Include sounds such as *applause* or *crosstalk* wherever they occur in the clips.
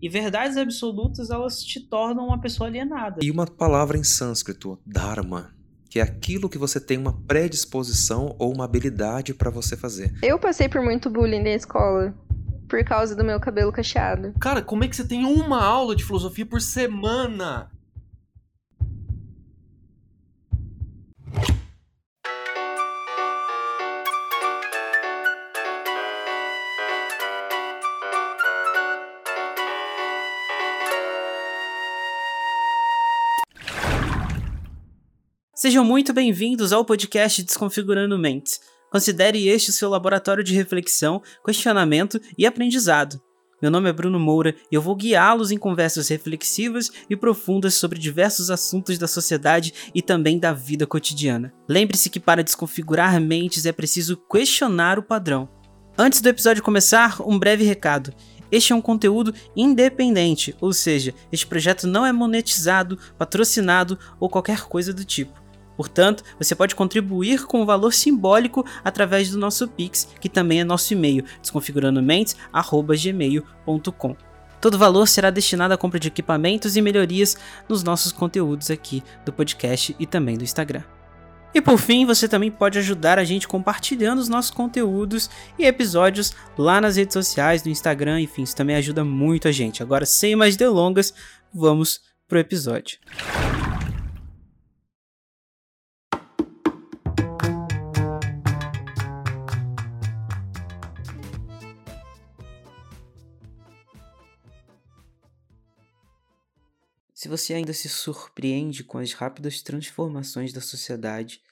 E verdades absolutas, elas te tornam uma pessoa alienada. E uma palavra em sânscrito, dharma, que é aquilo que você tem uma predisposição ou uma habilidade para você fazer. Eu passei por muito bullying na escola por causa do meu cabelo cacheado. Cara, como é que você tem uma aula de filosofia por semana? Sejam muito bem-vindos ao podcast Desconfigurando Mentes. Considere este seu laboratório de reflexão, questionamento e aprendizado. Meu nome é Bruno Moura e eu vou guiá-los em conversas reflexivas e profundas sobre diversos assuntos da sociedade e também da vida cotidiana. Lembre-se que para desconfigurar mentes é preciso questionar o padrão. Antes do episódio começar, um breve recado. Este é um conteúdo independente, ou seja, este projeto não é monetizado, patrocinado ou qualquer coisa do tipo. Portanto, você pode contribuir com um valor simbólico através do nosso Pix, que também é nosso e-mail, desconfigurandomentes@gmail.com. Todo valor será destinado à compra de equipamentos e melhorias nos nossos conteúdos aqui do podcast e também do Instagram. E por fim, você também pode ajudar a gente compartilhando os nossos conteúdos e episódios lá nas redes sociais, no Instagram, enfim, isso também ajuda muito a gente. Agora, sem mais delongas, vamos pro episódio. Se você ainda se surpreende com as rápidas transformações da sociedade,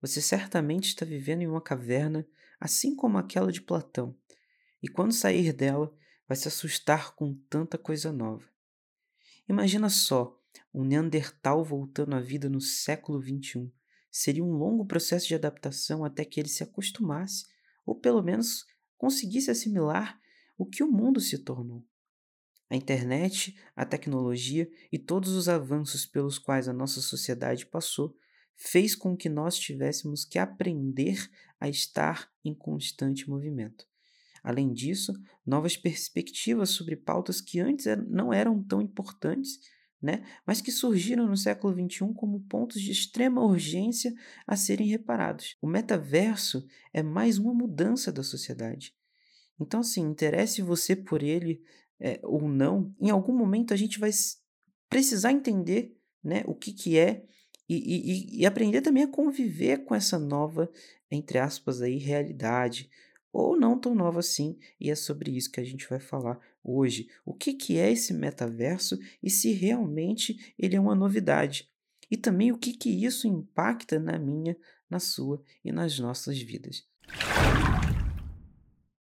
você certamente está vivendo em uma caverna assim como aquela de Platão, e quando sair dela, vai se assustar com tanta coisa nova. Imagina só, um Neandertal voltando à vida no século XXI. Seria um longo processo de adaptação até que ele se acostumasse, ou pelo menos conseguisse assimilar o que o mundo se tornou. A internet, a tecnologia e todos os avanços pelos quais a nossa sociedade passou fez com que nós tivéssemos que aprender a estar em constante movimento. Além disso, novas perspectivas sobre pautas que antes não eram tão importantes, né, mas que surgiram no século XXI como pontos de extrema urgência a serem reparados. O metaverso é mais uma mudança da sociedade. Então, assim, interesse você por ele é, ou não, em algum momento a gente vai precisar entender né, o que, que é e, e, e aprender também a conviver com essa nova, entre aspas, aí, realidade, ou não tão nova assim, e é sobre isso que a gente vai falar hoje. O que, que é esse metaverso e se realmente ele é uma novidade. E também o que, que isso impacta na minha, na sua e nas nossas vidas.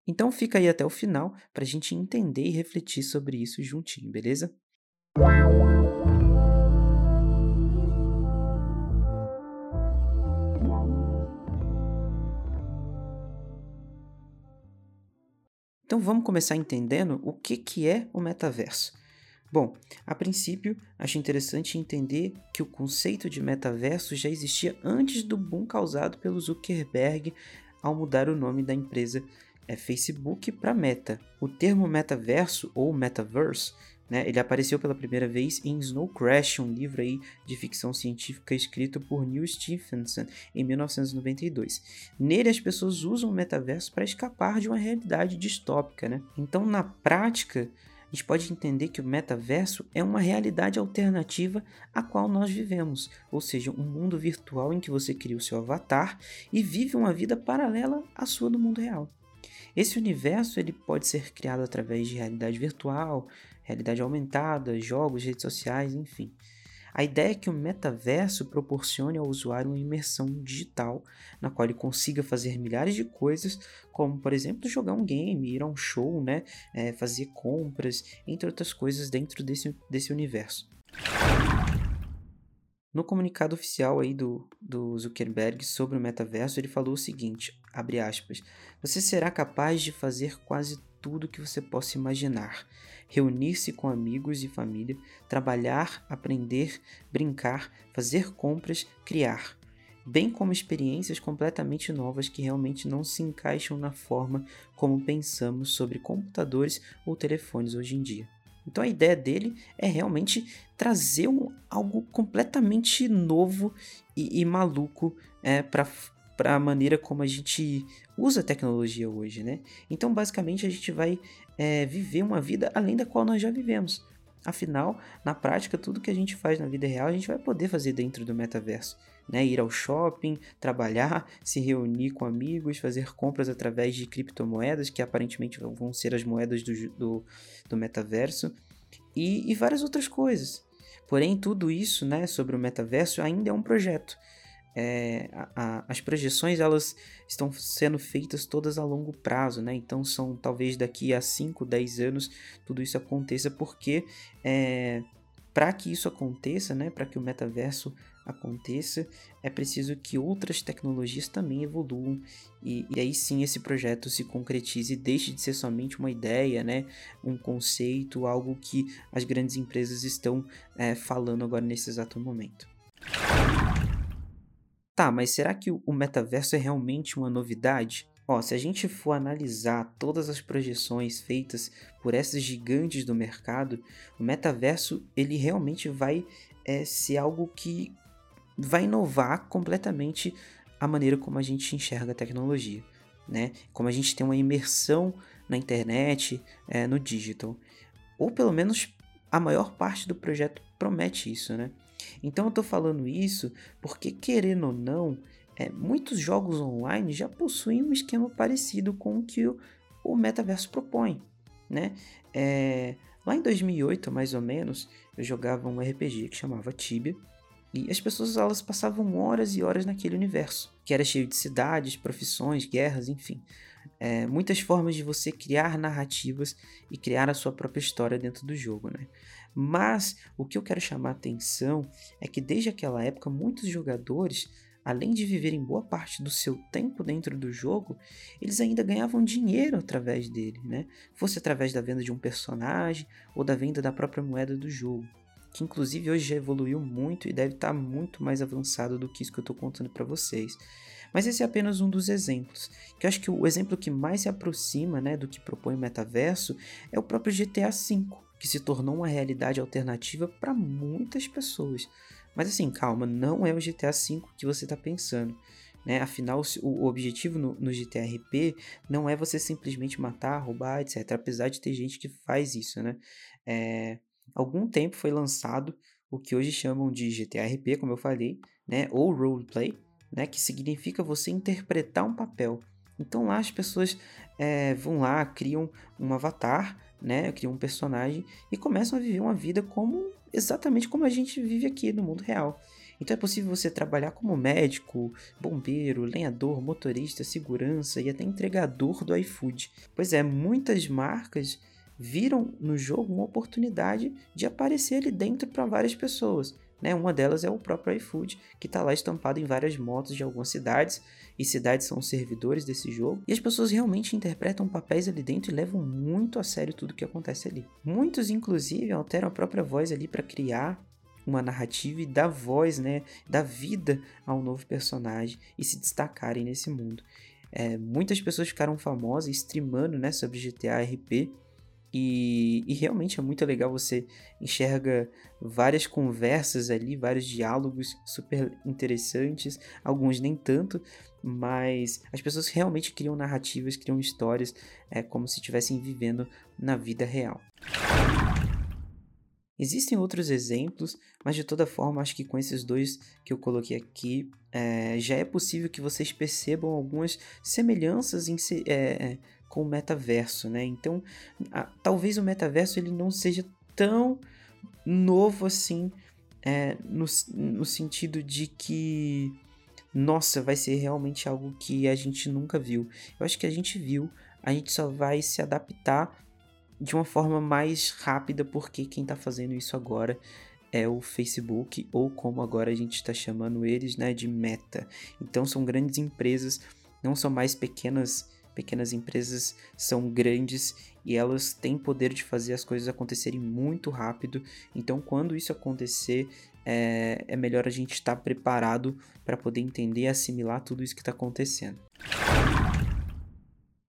Então fica aí até o final para a gente entender e refletir sobre isso juntinho, beleza? Então vamos começar entendendo o que, que é o metaverso. Bom, a princípio, acho interessante entender que o conceito de metaverso já existia antes do boom causado pelo Zuckerberg ao mudar o nome da empresa é Facebook para Meta. O termo metaverso ou metaverse, né, ele apareceu pela primeira vez em Snow Crash, um livro aí de ficção científica escrito por Neil Stephenson em 1992. Nele as pessoas usam o metaverso para escapar de uma realidade distópica, né? Então, na prática, a gente pode entender que o metaverso é uma realidade alternativa à qual nós vivemos, ou seja, um mundo virtual em que você cria o seu avatar e vive uma vida paralela à sua do mundo real. Esse universo ele pode ser criado através de realidade virtual, realidade aumentada, jogos, redes sociais, enfim. A ideia é que o metaverso proporcione ao usuário uma imersão digital, na qual ele consiga fazer milhares de coisas, como por exemplo jogar um game, ir a um show, né, é, fazer compras, entre outras coisas dentro desse, desse universo. No comunicado oficial aí do, do Zuckerberg sobre o metaverso, ele falou o seguinte, abre aspas, você será capaz de fazer quase tudo que você possa imaginar. Reunir-se com amigos e família, trabalhar, aprender, brincar, fazer compras, criar. Bem como experiências completamente novas que realmente não se encaixam na forma como pensamos sobre computadores ou telefones hoje em dia. Então a ideia dele é realmente trazer um, algo completamente novo e, e maluco é, para para a maneira como a gente usa a tecnologia hoje, né? Então, basicamente, a gente vai é, viver uma vida além da qual nós já vivemos. Afinal, na prática, tudo que a gente faz na vida real, a gente vai poder fazer dentro do metaverso. Né? Ir ao shopping, trabalhar, se reunir com amigos, fazer compras através de criptomoedas, que aparentemente vão ser as moedas do, do, do metaverso, e, e várias outras coisas. Porém, tudo isso né, sobre o metaverso ainda é um projeto é, a, a, as projeções elas estão sendo feitas todas a longo prazo, né? Então são talvez daqui a 5, 10 anos tudo isso aconteça, porque é, para que isso aconteça, né? Para que o metaverso aconteça, é preciso que outras tecnologias também evoluam e, e, aí sim esse projeto se concretize e deixe de ser somente uma ideia, né? Um conceito, algo que as grandes empresas estão é, falando agora nesse exato momento. Tá, mas será que o metaverso é realmente uma novidade? Ó, se a gente for analisar todas as projeções feitas por essas gigantes do mercado, o metaverso ele realmente vai é, ser algo que vai inovar completamente a maneira como a gente enxerga a tecnologia, né? Como a gente tem uma imersão na internet, é, no digital, ou pelo menos a maior parte do projeto promete isso, né? Então eu tô falando isso porque, querendo ou não, é, muitos jogos online já possuem um esquema parecido com o que o, o metaverso propõe, né? É, lá em 2008, mais ou menos, eu jogava um RPG que chamava Tibia, e as pessoas elas passavam horas e horas naquele universo, que era cheio de cidades, profissões, guerras, enfim. É, muitas formas de você criar narrativas e criar a sua própria história dentro do jogo, né? Mas o que eu quero chamar a atenção é que desde aquela época muitos jogadores, além de viverem boa parte do seu tempo dentro do jogo, eles ainda ganhavam dinheiro através dele, né? Fosse através da venda de um personagem ou da venda da própria moeda do jogo que inclusive hoje já evoluiu muito e deve estar muito mais avançado do que isso que eu estou contando para vocês. Mas esse é apenas um dos exemplos, que eu acho que o exemplo que mais se aproxima né, do que propõe o metaverso é o próprio GTA V, que se tornou uma realidade alternativa para muitas pessoas. Mas assim, calma, não é o GTA V que você está pensando. Né? Afinal, o objetivo no, no GTRP não é você simplesmente matar, roubar, etc. Apesar de ter gente que faz isso, né? É, algum tempo foi lançado o que hoje chamam de GTRP, como eu falei, né? Ou roleplay, né? Que significa você interpretar um papel. Então lá as pessoas é, vão lá, criam um avatar, né? Criam um personagem e começam a viver uma vida como exatamente como a gente vive aqui no mundo real. Então é possível você trabalhar como médico, bombeiro, lenhador, motorista, segurança e até entregador do iFood. Pois é, muitas marcas viram no jogo uma oportunidade de aparecer ali dentro para várias pessoas. Né? Uma delas é o próprio iFood, que está lá estampado em várias motos de algumas cidades, e cidades são os servidores desse jogo, e as pessoas realmente interpretam papéis ali dentro e levam muito a sério tudo que acontece ali. Muitos, inclusive, alteram a própria voz ali para criar uma narrativa e dar voz, né, dar vida ao novo personagem e se destacarem nesse mundo. É, muitas pessoas ficaram famosas streamando né, sobre GTA RP e, e, realmente é muito legal, você enxerga várias conversas ali, vários diálogos super interessantes, alguns nem tanto, mas as pessoas realmente criam narrativas, criam histórias, é como se estivessem vivendo na vida real. Existem outros exemplos, mas de toda forma, acho que com esses dois que eu coloquei aqui, é, já é possível que vocês percebam algumas semelhanças em, é, com o metaverso, né? Então, a, talvez o metaverso ele não seja tão novo assim, é, no, no sentido de que, nossa, vai ser realmente algo que a gente nunca viu. Eu acho que a gente viu, a gente só vai se adaptar de uma forma mais rápida, porque quem está fazendo isso agora é o Facebook, ou como agora a gente está chamando eles, né, de Meta. Então são grandes empresas, não são mais pequenas Pequenas empresas são grandes e elas têm poder de fazer as coisas acontecerem muito rápido. Então, quando isso acontecer, é, é melhor a gente estar preparado para poder entender e assimilar tudo isso que está acontecendo.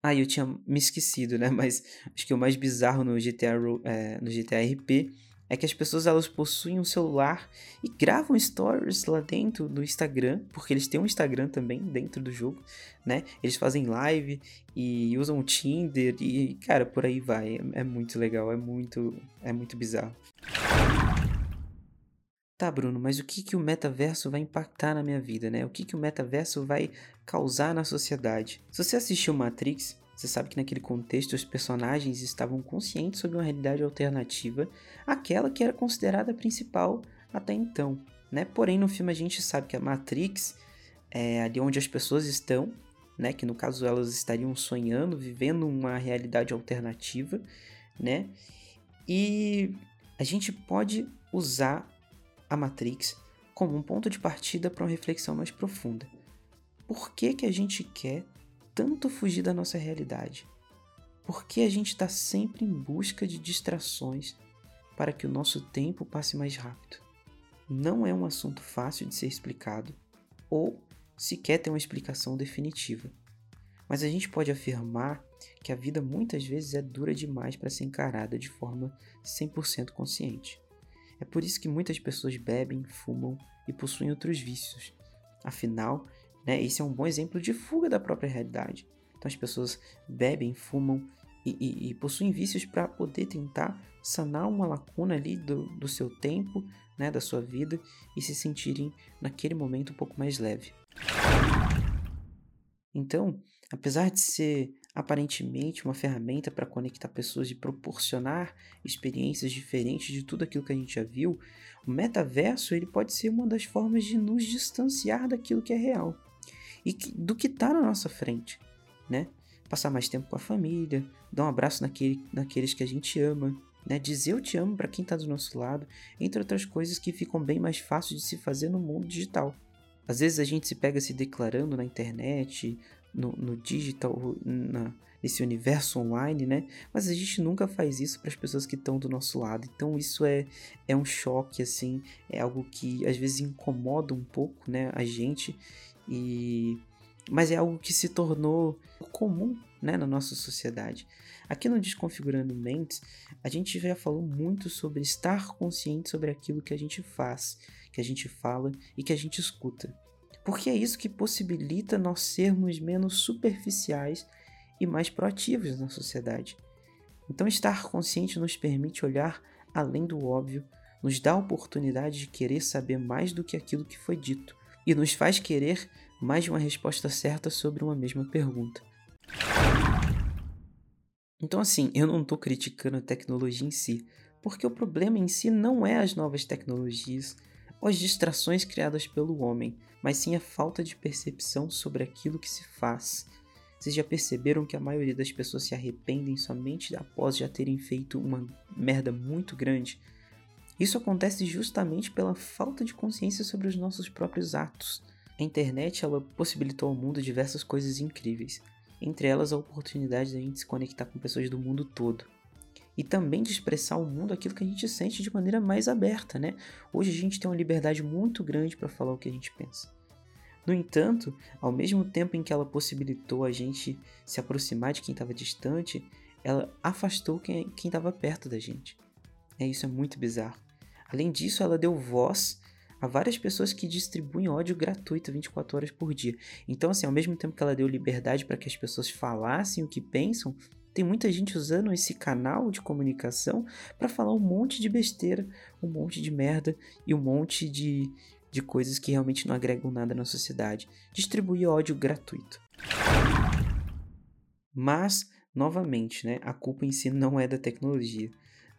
Ah, eu tinha me esquecido, né? *laughs* Mas acho que o mais bizarro no GTA, é, no GTA RP é que as pessoas elas possuem um celular e gravam stories lá dentro do Instagram, porque eles têm um Instagram também dentro do jogo, né? Eles fazem live e usam o Tinder e, cara, por aí vai. É, é muito legal, é muito, é muito bizarro. Tá, Bruno, mas o que, que o metaverso vai impactar na minha vida, né? O que, que o metaverso vai causar na sociedade? Se você assistiu Matrix, você sabe que naquele contexto os personagens estavam conscientes sobre uma realidade alternativa, aquela que era considerada a principal até então, né? Porém, no filme a gente sabe que a Matrix é ali onde as pessoas estão, né? Que no caso elas estariam sonhando, vivendo uma realidade alternativa, né? E a gente pode usar a Matrix como um ponto de partida para uma reflexão mais profunda. Por que, que a gente quer tanto fugir da nossa realidade? Por que a gente está sempre em busca de distrações para que o nosso tempo passe mais rápido? Não é um assunto fácil de ser explicado ou sequer ter uma explicação definitiva. Mas a gente pode afirmar que a vida muitas vezes é dura demais para ser encarada de forma 100% consciente. É por isso que muitas pessoas bebem, fumam e possuem outros vícios. Afinal, né? Esse é um bom exemplo de fuga da própria realidade. Então as pessoas bebem, fumam e, e, e possuem vícios para poder tentar sanar uma lacuna ali do, do seu tempo, né, da sua vida e se sentirem naquele momento um pouco mais leve. Então, apesar de ser aparentemente uma ferramenta para conectar pessoas e proporcionar experiências diferentes de tudo aquilo que a gente já viu, o metaverso ele pode ser uma das formas de nos distanciar daquilo que é real e do que está na nossa frente, né? Passar mais tempo com a família, dar um abraço naquele, naqueles que a gente ama, né? Dizer eu te amo para quem está do nosso lado, entre outras coisas que ficam bem mais fáceis de se fazer no mundo digital. Às vezes a gente se pega se declarando na internet, no, no digital, na, nesse universo online, né? Mas a gente nunca faz isso para as pessoas que estão do nosso lado. Então isso é, é um choque, assim, é algo que às vezes incomoda um pouco, né? A gente e mas é algo que se tornou comum né, na nossa sociedade. Aqui no Desconfigurando Mentes, a gente já falou muito sobre estar consciente sobre aquilo que a gente faz, que a gente fala e que a gente escuta. Porque é isso que possibilita nós sermos menos superficiais e mais proativos na sociedade. Então, estar consciente nos permite olhar além do óbvio, nos dá a oportunidade de querer saber mais do que aquilo que foi dito e nos faz querer mais de uma resposta certa sobre uma mesma pergunta. Então, assim, eu não estou criticando a tecnologia em si, porque o problema em si não é as novas tecnologias ou as distrações criadas pelo homem, mas sim a falta de percepção sobre aquilo que se faz. Vocês já perceberam que a maioria das pessoas se arrependem somente após já terem feito uma merda muito grande? Isso acontece justamente pela falta de consciência sobre os nossos próprios atos. A internet ela possibilitou ao mundo diversas coisas incríveis, entre elas a oportunidade de a gente se conectar com pessoas do mundo todo. E também de expressar ao mundo aquilo que a gente sente de maneira mais aberta, né? Hoje a gente tem uma liberdade muito grande para falar o que a gente pensa. No entanto, ao mesmo tempo em que ela possibilitou a gente se aproximar de quem estava distante, ela afastou quem estava perto da gente. É isso é muito bizarro. Além disso, ela deu voz a várias pessoas que distribuem ódio gratuito 24 horas por dia. Então, assim, ao mesmo tempo que ela deu liberdade para que as pessoas falassem o que pensam, tem muita gente usando esse canal de comunicação para falar um monte de besteira, um monte de merda e um monte de, de coisas que realmente não agregam nada na sociedade. Distribuir ódio gratuito. Mas, novamente, né, a culpa em si não é da tecnologia,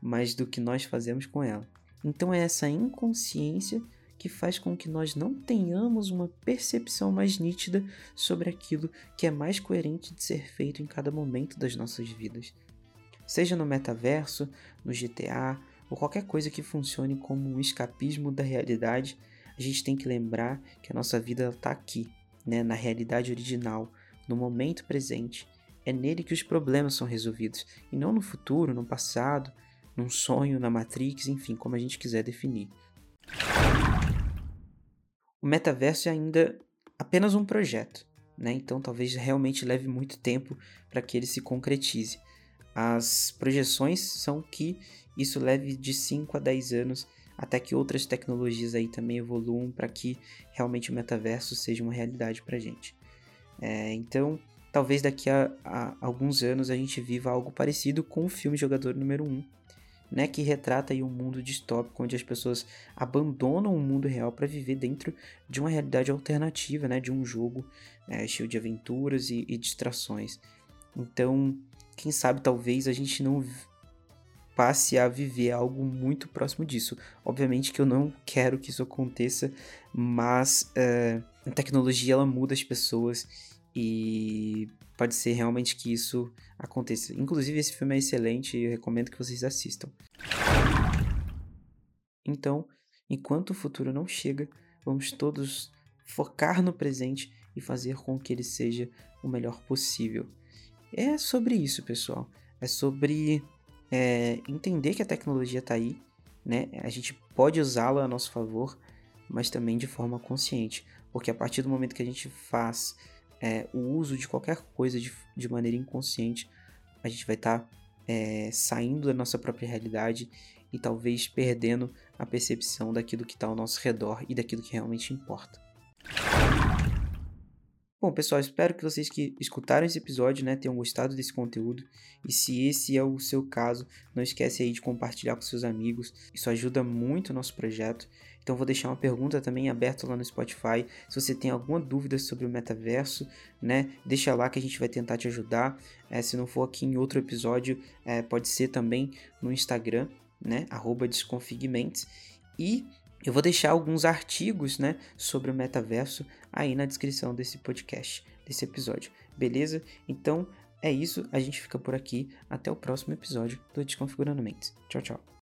mas do que nós fazemos com ela. Então é essa inconsciência que faz com que nós não tenhamos uma percepção mais nítida sobre aquilo que é mais coerente de ser feito em cada momento das nossas vidas. Seja no metaverso, no GTA ou qualquer coisa que funcione como um escapismo da realidade, a gente tem que lembrar que a nossa vida está aqui, né, na realidade original, no momento presente. É nele que os problemas são resolvidos, e não no futuro, no passado, num sonho, na Matrix, enfim, como a gente quiser definir. O metaverso é ainda apenas um projeto, né? Então talvez realmente leve muito tempo para que ele se concretize. As projeções são que isso leve de 5 a 10 anos até que outras tecnologias aí também evoluam para que realmente o metaverso seja uma realidade para gente. É, então, talvez daqui a, a, alguns anos a gente viva algo parecido com o filme Jogador Número 1, né, que retrata aí um mundo distópico onde as pessoas abandonam o mundo real para viver dentro de uma realidade alternativa, né, de um jogo é, cheio de aventuras e, e distrações. Então, quem sabe talvez a gente não passe a viver algo muito próximo disso. Obviamente que eu não quero que isso aconteça, mas uh, a tecnologia ela muda as pessoas e pode ser realmente que isso aconteça. Inclusive, esse filme é excelente e eu recomendo que vocês assistam. Então, enquanto o futuro não chega, vamos todos focar no presente e fazer com que ele seja o melhor possível. É sobre isso, pessoal. É sobre é, entender que a tecnologia está aí, né? A gente pode usá-la a nosso favor, mas também de forma consciente, porque a partir do momento que a gente faz é, o uso de qualquer coisa de, de maneira inconsciente, a gente vai estar tá, é, saindo da nossa própria realidade e talvez perdendo a percepção daquilo que está ao nosso redor e daquilo que realmente importa. Bom, pessoal, espero que vocês que escutaram esse episódio, né, tenham gostado desse conteúdo. E se esse é o seu caso, não esquece aí de compartilhar com seus amigos. Isso ajuda muito o nosso projeto. Então vou deixar uma pergunta também aberta lá no Spotify. Se você tem alguma dúvida sobre o metaverso, né, deixa lá que a gente vai tentar te ajudar. É, se não for aqui em outro episódio, é, pode ser também no Instagram, né, Desconfigmentes. E eu vou deixar alguns artigos, né, sobre o metaverso aí na descrição desse podcast, desse episódio. Beleza? Então é isso, a gente fica por aqui. Até o próximo episódio do Desconfigurando Mentes. Tchau, tchau.